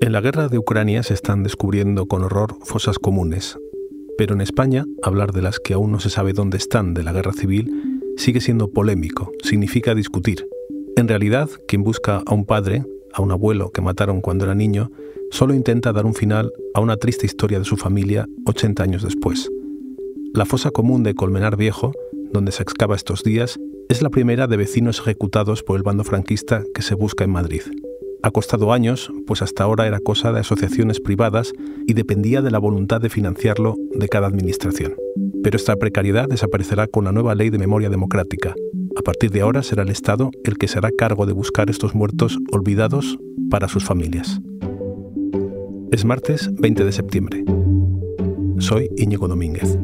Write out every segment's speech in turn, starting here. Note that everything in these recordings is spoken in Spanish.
En la guerra de Ucrania se están descubriendo con horror fosas comunes, pero en España hablar de las que aún no se sabe dónde están de la guerra civil sigue siendo polémico, significa discutir. En realidad, quien busca a un padre, a un abuelo que mataron cuando era niño, solo intenta dar un final a una triste historia de su familia 80 años después. La fosa común de Colmenar Viejo, donde se excava estos días, es la primera de vecinos ejecutados por el bando franquista que se busca en Madrid. Ha costado años, pues hasta ahora era cosa de asociaciones privadas y dependía de la voluntad de financiarlo de cada administración. Pero esta precariedad desaparecerá con la nueva ley de memoria democrática. A partir de ahora será el Estado el que se hará cargo de buscar estos muertos olvidados para sus familias. Es martes 20 de septiembre. Soy Íñigo Domínguez.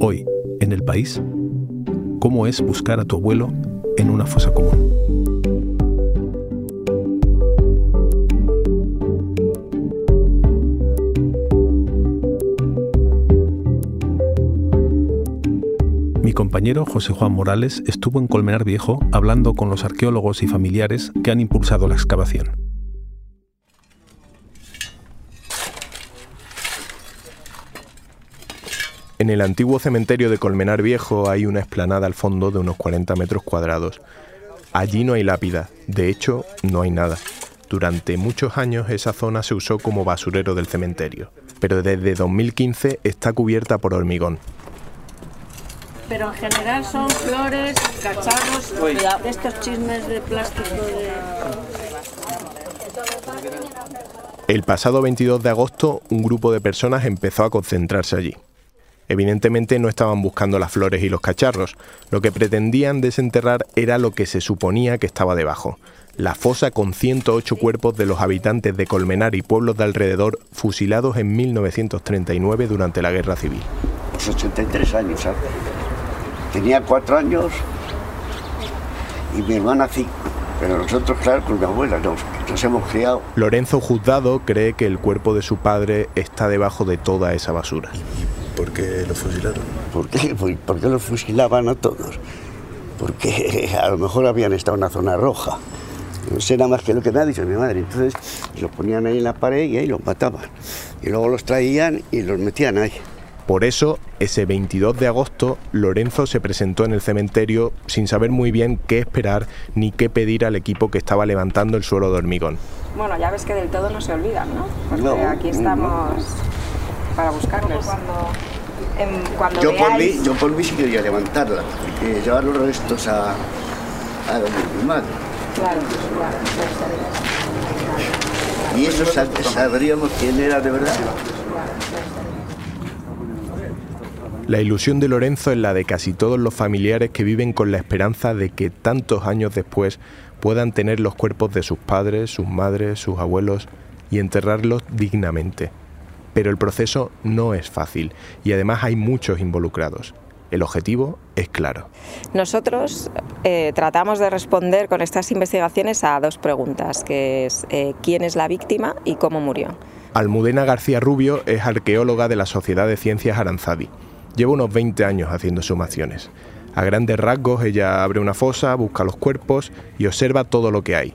Hoy, en el país, ¿cómo es buscar a tu abuelo en una fosa común? Mi compañero José Juan Morales estuvo en Colmenar Viejo hablando con los arqueólogos y familiares que han impulsado la excavación. En el antiguo cementerio de Colmenar Viejo hay una explanada al fondo de unos 40 metros cuadrados. Allí no hay lápida, de hecho no hay nada. Durante muchos años esa zona se usó como basurero del cementerio, pero desde 2015 está cubierta por hormigón, pero en general son flores, cacharros, estos chismes de plástico de... El pasado 22 de agosto, un grupo de personas empezó a concentrarse allí. Evidentemente no estaban buscando las flores y los cacharros, lo que pretendían desenterrar era lo que se suponía que estaba debajo, la fosa con 108 cuerpos de los habitantes de Colmenar y pueblos de alrededor fusilados en 1939 durante la Guerra Civil. Los 83 años, ¿sabes? Tenía cuatro años y mi hermana cinco. Pero nosotros, claro, con mi abuela nos, nos hemos criado. Lorenzo Juzgado cree que el cuerpo de su padre está debajo de toda esa basura. ¿Y por qué lo fusilaron? ¿Por qué? Pues, ¿Por qué los fusilaban a todos? Porque a lo mejor habían estado en una zona roja. No sé nada más que lo que me ha dicho mi madre. Entonces los ponían ahí en la pared y ahí los mataban. Y luego los traían y los metían ahí. Por eso, ese 22 de agosto, Lorenzo se presentó en el cementerio sin saber muy bien qué esperar ni qué pedir al equipo que estaba levantando el suelo de hormigón. Bueno, ya ves que del todo no se olvidan, ¿no? Porque No, aquí estamos para buscarlos. Em, cuando Yo por, mí, yo por mí sí quería levantarla, porque llevar los restos a, a donde mi madre. Claro, claro, Y eso sab- sabríamos quién era de verdad. La ilusión de Lorenzo es la de casi todos los familiares que viven con la esperanza de que tantos años después puedan tener los cuerpos de sus padres, sus madres, sus abuelos y enterrarlos dignamente. Pero el proceso no es fácil y además hay muchos involucrados. El objetivo es claro. Nosotros eh, tratamos de responder con estas investigaciones a dos preguntas, que es eh, quién es la víctima y cómo murió. Almudena García Rubio es arqueóloga de la Sociedad de Ciencias Aranzadi. Lleva unos 20 años haciendo sumaciones. A grandes rasgos, ella abre una fosa, busca los cuerpos y observa todo lo que hay.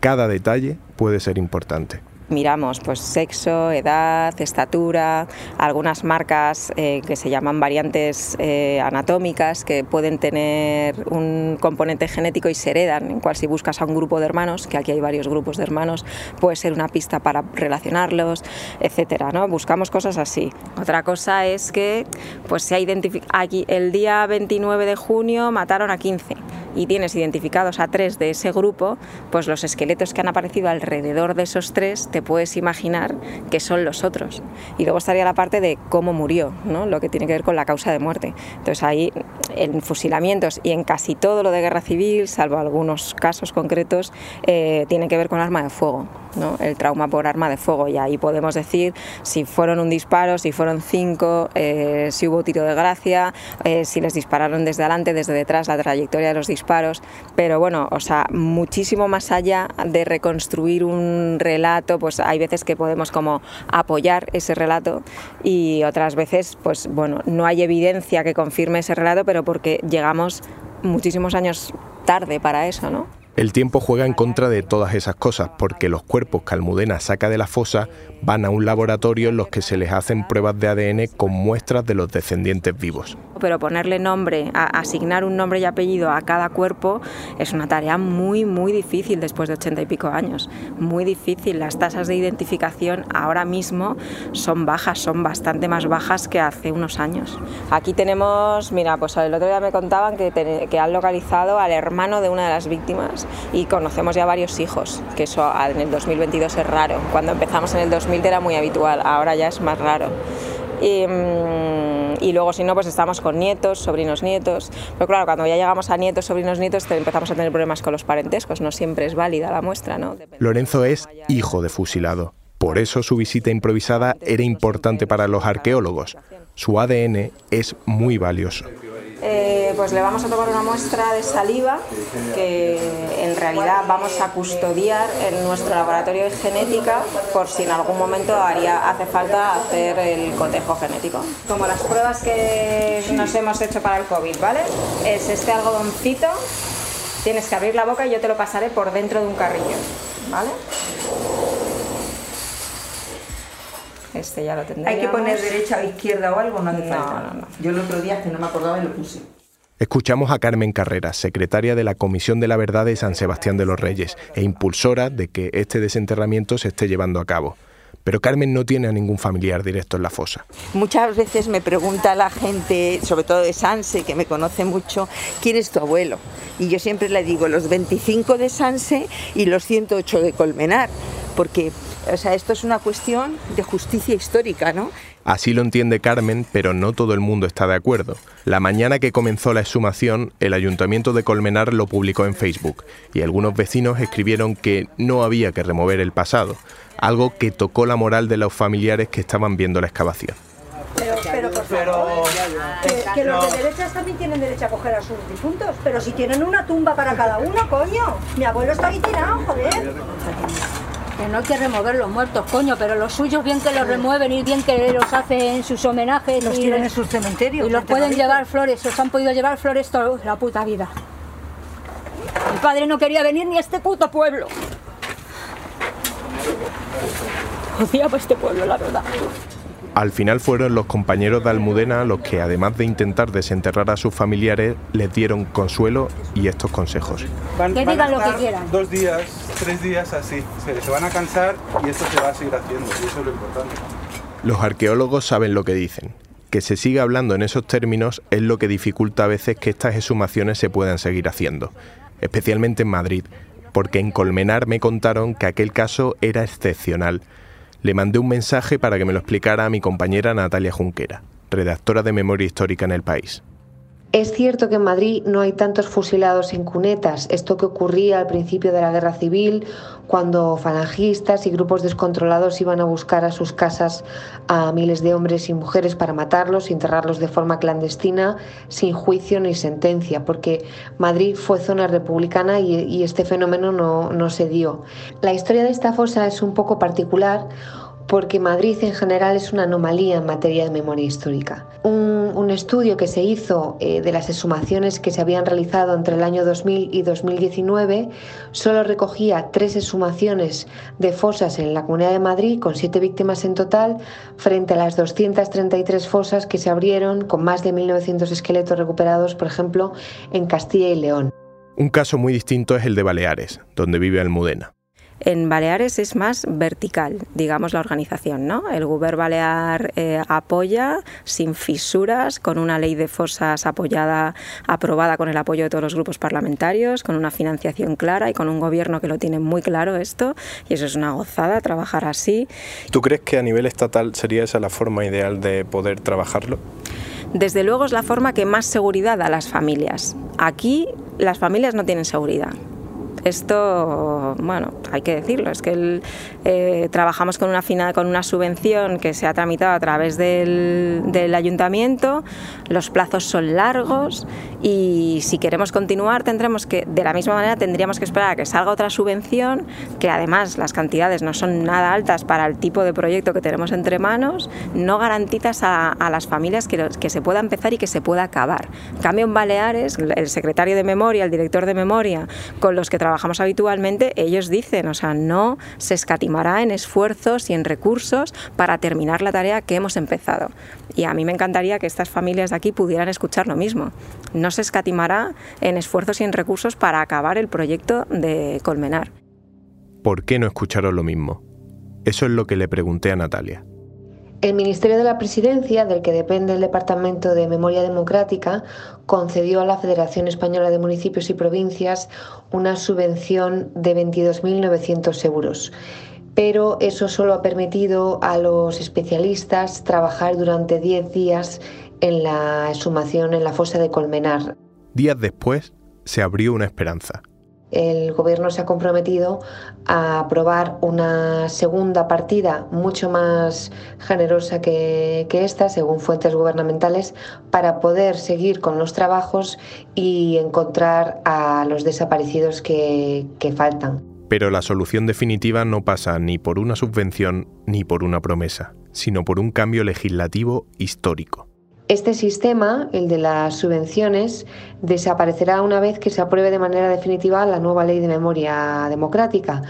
Cada detalle puede ser importante. Miramos pues sexo, edad, estatura, algunas marcas eh, que se llaman variantes eh, anatómicas que pueden tener un componente genético y se heredan, en cual si buscas a un grupo de hermanos, que aquí hay varios grupos de hermanos, puede ser una pista para relacionarlos, etcétera, ¿no? Buscamos cosas así. Otra cosa es que pues se ha identificado aquí el día 29 de junio mataron a 15 y tienes identificados a tres de ese grupo, pues los esqueletos que han aparecido alrededor de esos tres te puedes imaginar que son los otros. Y luego estaría la parte de cómo murió, ¿no? lo que tiene que ver con la causa de muerte. Entonces ahí en fusilamientos y en casi todo lo de guerra civil, salvo algunos casos concretos, eh, tiene que ver con arma de fuego. ¿No? el trauma por arma de fuego y ahí podemos decir si fueron un disparo, si fueron cinco, eh, si hubo tiro de gracia, eh, si les dispararon desde adelante, desde detrás, la trayectoria de los disparos, pero bueno, o sea, muchísimo más allá de reconstruir un relato, pues hay veces que podemos como apoyar ese relato y otras veces, pues bueno, no hay evidencia que confirme ese relato, pero porque llegamos muchísimos años tarde para eso, ¿no? El tiempo juega en contra de todas esas cosas, porque los cuerpos que Almudena saca de la fosa van a un laboratorio en los que se les hacen pruebas de ADN con muestras de los descendientes vivos. Pero ponerle nombre, asignar un nombre y apellido a cada cuerpo es una tarea muy, muy difícil después de ochenta y pico años. Muy difícil. Las tasas de identificación ahora mismo son bajas, son bastante más bajas que hace unos años. Aquí tenemos, mira, pues el otro día me contaban que, que han localizado al hermano de una de las víctimas y conocemos ya varios hijos, que eso en el 2022 es raro. Cuando empezamos en el 2000 era muy habitual, ahora ya es más raro. Y, mm, y, luego si no pues estamos con nietos, sobrinos nietos, pero claro, cuando ya llegamos a nietos, sobrinos nietos empezamos a tener problemas con los parentescos, no siempre es válida la muestra. ¿no? Lorenzo es hijo de fusilado, por eso su visita improvisada era importante para los arqueólogos. Su ADN es muy valioso. Eh, pues le vamos a tomar una muestra de saliva que en realidad vamos a custodiar en nuestro laboratorio de genética por si en algún momento haría, hace falta hacer el cotejo genético. Como las pruebas que nos hemos hecho para el COVID, ¿vale? Es este algodoncito, tienes que abrir la boca y yo te lo pasaré por dentro de un carrillo, ¿vale? Este ya lo ¿Hay que poner derecha o izquierda o algo? No hace falta. No, no. Yo el otro día que no me acordaba y lo puse. Escuchamos a Carmen Carreras, secretaria de la Comisión de la Verdad de San Sebastián de los Reyes e impulsora de que este desenterramiento se esté llevando a cabo. Pero Carmen no tiene a ningún familiar directo en la fosa. Muchas veces me pregunta la gente, sobre todo de Sanse, que me conoce mucho, ¿quién es tu abuelo? Y yo siempre le digo los 25 de Sanse y los 108 de Colmenar, porque o sea, esto es una cuestión de justicia histórica, ¿no? Así lo entiende Carmen, pero no todo el mundo está de acuerdo. La mañana que comenzó la exhumación, el ayuntamiento de Colmenar lo publicó en Facebook y algunos vecinos escribieron que no había que remover el pasado, algo que tocó la moral de los familiares que estaban viendo la excavación. Pero, pero por favor, que, los de derechas también tienen derecho a coger a sus difuntos, pero si tienen una tumba para cada uno, coño. Mi abuelo está ahí tirado, joder. Que no hay que remover los muertos, coño, pero los suyos bien que los remueven y bien que los hacen sus homenajes. Los tienen en sus cementerios. Y los pueden llevar flores, os han podido llevar flores toda la puta vida. Mi padre no quería venir ni a este puto pueblo. Odiaba este pueblo, la verdad. Al final fueron los compañeros de Almudena los que, además de intentar desenterrar a sus familiares, les dieron consuelo y estos consejos. Van, que digan lo que quieran. Dos días, tres días así. Se, van a cansar y esto se va a seguir haciendo, y eso es lo importante. Los arqueólogos saben lo que dicen. Que se siga hablando en esos términos es lo que dificulta a veces que estas exhumaciones se puedan seguir haciendo, especialmente en Madrid, porque en Colmenar me contaron que aquel caso era excepcional le mandé un mensaje para que me lo explicara a mi compañera Natalia Junquera, redactora de Memoria Histórica en el país. Es cierto que en Madrid no hay tantos fusilados en cunetas, esto que ocurría al principio de la guerra civil, cuando falangistas y grupos descontrolados iban a buscar a sus casas a miles de hombres y mujeres para matarlos y enterrarlos de forma clandestina, sin juicio ni sentencia, porque Madrid fue zona republicana y, este fenómeno no, no se dio. La historia de esta fosa es un poco particular porque Madrid en general es una anomalía en materia de memoria histórica. Un, estudio que se hizo eh, de las exhumaciones que se habían realizado entre el año 2000 y 2019 solo recogía tres exhumaciones de fosas en la Comunidad de Madrid, con siete víctimas en total, frente a las 233 fosas que se abrieron con más de 1.900 esqueletos recuperados, por ejemplo, en Castilla y León. Un caso muy distinto es el de Baleares, donde vive Almudena. En Baleares es más vertical, digamos, la organización. ¿no? El Gobierno Balear eh, apoya sin fisuras, con una ley de fosas apoyada, aprobada con el apoyo de todos los grupos parlamentarios, con una financiación clara y con un gobierno que lo tiene muy claro esto. Y eso es una gozada, trabajar así. ¿Tú crees que a nivel estatal sería esa la forma ideal de poder trabajarlo? Desde luego es la forma que más seguridad da a las familias. Aquí las familias no tienen seguridad. Esto, bueno, hay que decirlo, es que eh, trabajamos con una, con una subvención que se ha tramitado a través del, del ayuntamiento, los plazos son largos y si queremos continuar tendremos que, de la misma manera, tendríamos que esperar a que salga otra subvención, que además las cantidades no son nada altas para el tipo de proyecto que tenemos entre manos, no garantizas a, a las familias que, que se pueda empezar y que se pueda acabar. En cambio, en Baleares, el secretario de memoria, el director de memoria, con los que trabajamos, trabajamos habitualmente, ellos dicen, o sea, no se escatimará en esfuerzos y en recursos para terminar la tarea que hemos empezado. Y a mí me encantaría que estas familias de aquí pudieran escuchar lo mismo. No se escatimará en esfuerzos y en recursos para acabar el proyecto de Colmenar. ¿Por qué no escucharon lo mismo? Eso es lo que le pregunté a Natalia. El Ministerio de la Presidencia, del que depende el Departamento de Memoria Democrática, concedió a la Federación Española de Municipios y Provincias una subvención de 22.900 euros. Pero eso solo ha permitido a los especialistas trabajar durante 10 días en la exhumación en la fosa de Colmenar. Días después se abrió una esperanza el Gobierno se ha comprometido a aprobar una segunda partida mucho más generosa que, esta, según fuentes gubernamentales, para poder seguir con los trabajos y encontrar a los desaparecidos que faltan. Pero la solución definitiva no pasa ni por una subvención ni por una promesa, sino por un cambio legislativo histórico. Este sistema, el de las subvenciones, desaparecerá una vez que se apruebe de manera definitiva la nueva ley de memoria democrática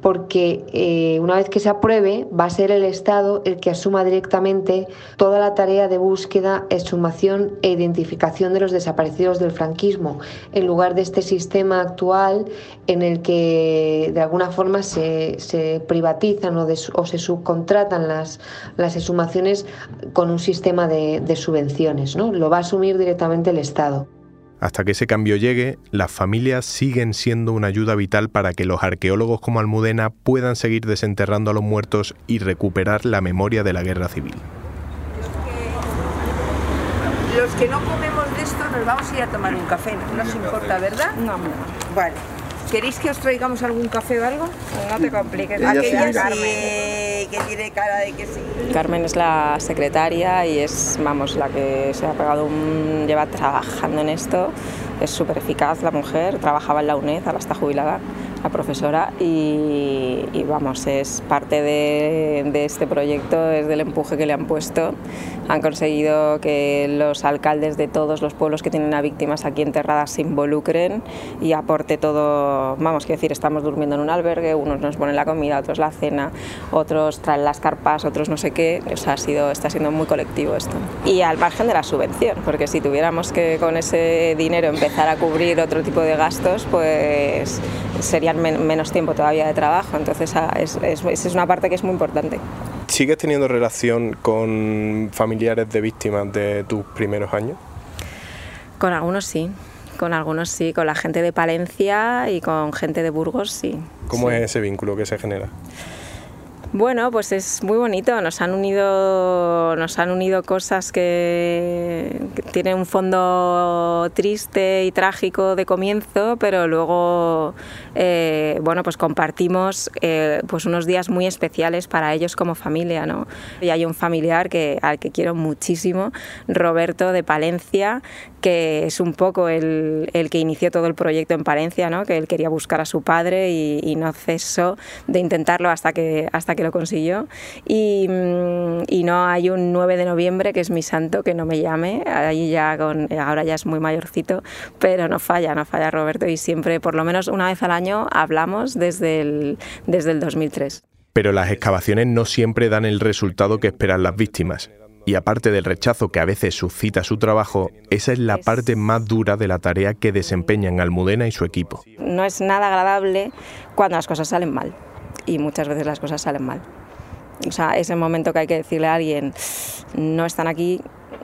porque eh, una vez que se apruebe va a ser el Estado el que asuma directamente toda la tarea de búsqueda, exhumación e identificación de los desaparecidos del franquismo, en lugar de este sistema actual en el que de alguna forma se, privatizan o, se subcontratan las, las exhumaciones con un sistema de, de subvenciones. ¿no? Lo va a asumir directamente el Estado. Hasta que ese cambio llegue, las familias siguen siendo una ayuda vital para que los arqueólogos como Almudena puedan seguir desenterrando a los muertos y recuperar la memoria de la guerra civil. Los que no comemos de esto nos vamos a ir a tomar un café, no nos importa, ¿verdad? No, no. Vale. ¿Queréis que os traigamos algún café o algo? No te compliques. Aquella sí, que tiene cara de que sí. Carmen es la secretaria y es, vamos, la que se ha pegado un... lleva trabajando en esto. Es súper eficaz la mujer, trabajaba en la UNED, ahora está jubilada la profesora y, vamos, es parte de, de, este proyecto, es del empuje que le han puesto. Han conseguido que los alcaldes de todos los pueblos que tienen a víctimas aquí enterradas se involucren y aporte todo, vamos, quiero decir, estamos durmiendo en un albergue, unos nos ponen la comida, otros la cena, otros traen las carpas, otros no sé qué, o sea, ha sido, está siendo muy colectivo esto. Y al margen de la subvención, porque si tuviéramos que con ese dinero empezar a cubrir otro tipo de gastos, pues sería menos tiempo todavía de trabajo, entonces ah, es, es, es una parte que es muy importante. ¿Sigues teniendo relación con familiares de víctimas de tus primeros años? Con algunos sí, con algunos sí, con la gente de Palencia y con gente de Burgos sí. ¿Cómo es ese vínculo que se genera? Bueno, pues es muy bonito. Nos han unido, nos han unido cosas que, tienen un fondo triste y trágico de comienzo, pero luego, eh, bueno, pues compartimos eh, pues unos días muy especiales para ellos como familia, ¿no? Y hay un familiar que al que quiero muchísimo, Roberto de Palencia, que es un poco el, que inició todo el proyecto en Palencia, ¿no? Que él quería buscar a su padre y, y no cesó de intentarlo hasta que hasta que que lo consiguió. Y, mm, y, no hay un 9 de noviembre, que es mi santo, que no me llame. Ahí ya con, ahora ya es muy mayorcito, pero no falla, no falla Roberto. Y siempre, por lo menos una vez al año, hablamos desde el, desde el 2003. Pero las excavaciones no siempre dan el resultado que esperan las víctimas. Y aparte del rechazo que a veces suscita su trabajo, esa es la parte más dura de la tarea que desempeñan Almudena y su equipo. No es nada agradable cuando las cosas salen mal y muchas veces las cosas salen mal. O sea, ese momento que hay que decirle a alguien, no están aquí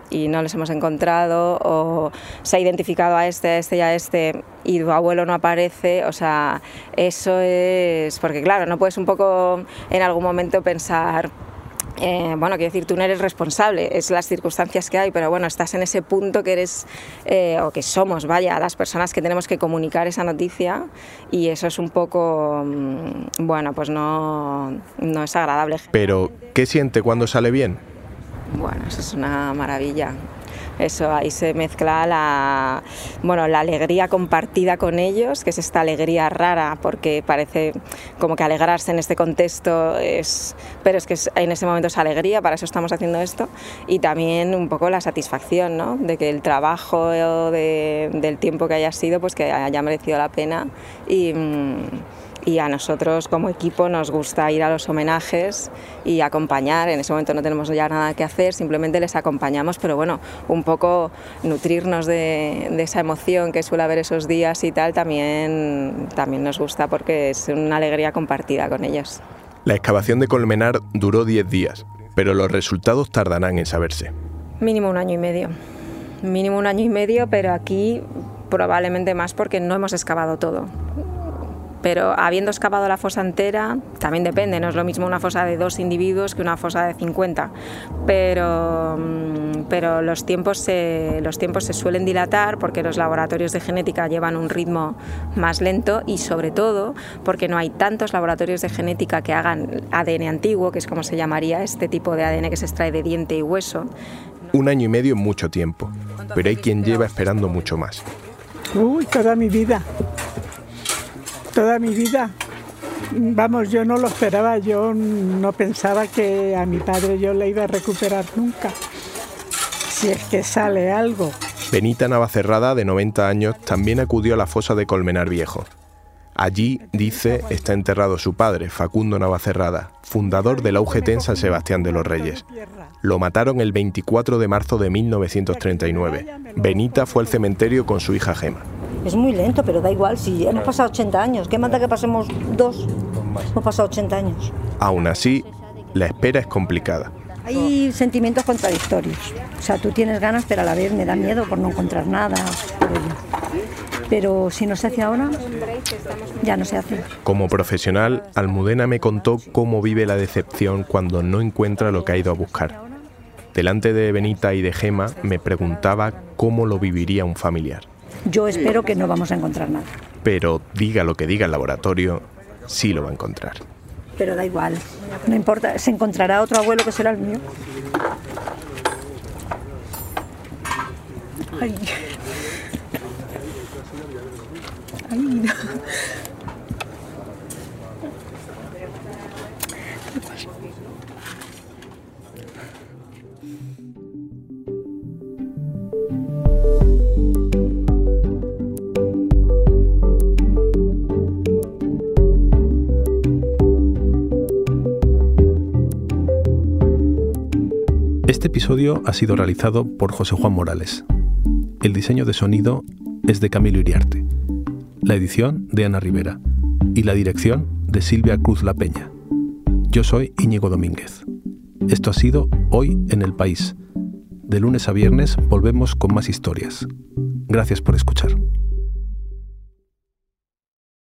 y no les hemos encontrado, o se ha identificado a este, a este y a este, y tu abuelo no aparece, o sea, eso es, porque claro, no puedes un poco en algún momento pensar, eh, bueno, quiero decir, tú no eres responsable, es las circunstancias que hay, pero bueno, estás en ese punto que eres, eh, o que somos, vaya, las personas que tenemos que comunicar esa noticia y eso es un poco, mm, bueno, pues no, no es agradable. Pero, ¿qué siente cuando sale bien? Bueno, eso es una maravilla. Eso, ahí se mezcla la, bueno, la alegría compartida con ellos, que es esta alegría rara, porque parece como que alegrarse en este contexto es, pero es que en ese momento es alegría, para eso estamos haciendo esto, y también un poco la satisfacción, ¿no? De que el trabajo del tiempo que haya sido, pues que haya merecido la pena y mm, y a nosotros como equipo nos gusta ir a los homenajes y acompañar. En ese momento no tenemos ya nada que hacer, simplemente les acompañamos, pero bueno, un poco nutrirnos de, esa emoción que suele haber esos días y tal también, también nos gusta porque es una alegría compartida con ellos. La excavación de Colmenar duró 10 días, pero los resultados tardarán en saberse. Mínimo un año y medio. Mínimo un año y medio, pero aquí probablemente más porque no hemos excavado todo pero habiendo excavado la fosa entera, también depende, no es lo mismo una fosa de dos individuos que una fosa de 50, pero, mm, pero los, tiempos se, los tiempos se suelen dilatar porque los laboratorios de genética llevan un ritmo más lento y sobre todo porque no hay tantos laboratorios de genética que hagan ADN antiguo, que es como se llamaría este tipo de ADN que se extrae de diente y hueso. Un año y medio es mucho tiempo, pero hay quien lleva esperando mucho más. Uy, toda mi vida toda mi vida. Vamos, yo no lo esperaba, yo no pensaba que a mi padre yo le iba a recuperar nunca, si es que sale algo. Benita Navacerrada, de 90 años, también acudió a la fosa de Colmenar Viejo. Allí, dice, está enterrado su padre, Facundo Navacerrada, fundador de la UGT en San Sebastián de los Reyes. Lo mataron el 24 de marzo de 1939. Benita fue al cementerio con su hija Gema. Es muy lento, pero da igual, si hemos pasado 80 años, ¿qué manda que pasemos dos? Hemos pasado 80 años. Aún así, la espera es complicada. Hay sentimientos contradictorios. O sea, tú tienes ganas, pero a la vez me da miedo por no encontrar nada. Pero si no se hace ahora, ya no se hace. Como profesional, Almudena me contó cómo vive la decepción cuando no encuentra lo que ha ido a buscar. Delante de Benita y de Gema me preguntaba cómo lo viviría un familiar. Yo espero que no vamos a encontrar nada. Pero diga lo que diga el laboratorio, sí lo va a encontrar. Pero da igual, no importa, se encontrará otro abuelo que será el mío. Ay. Episodio ha sido realizado por José Juan Morales. El diseño de sonido es de Camilo Iriarte. La edición de Ana Rivera. Y la dirección de Silvia Cruz La Peña. Yo soy Íñigo Domínguez. Esto ha sido Hoy en el País. De lunes a viernes volvemos con más historias. Gracias por escuchar.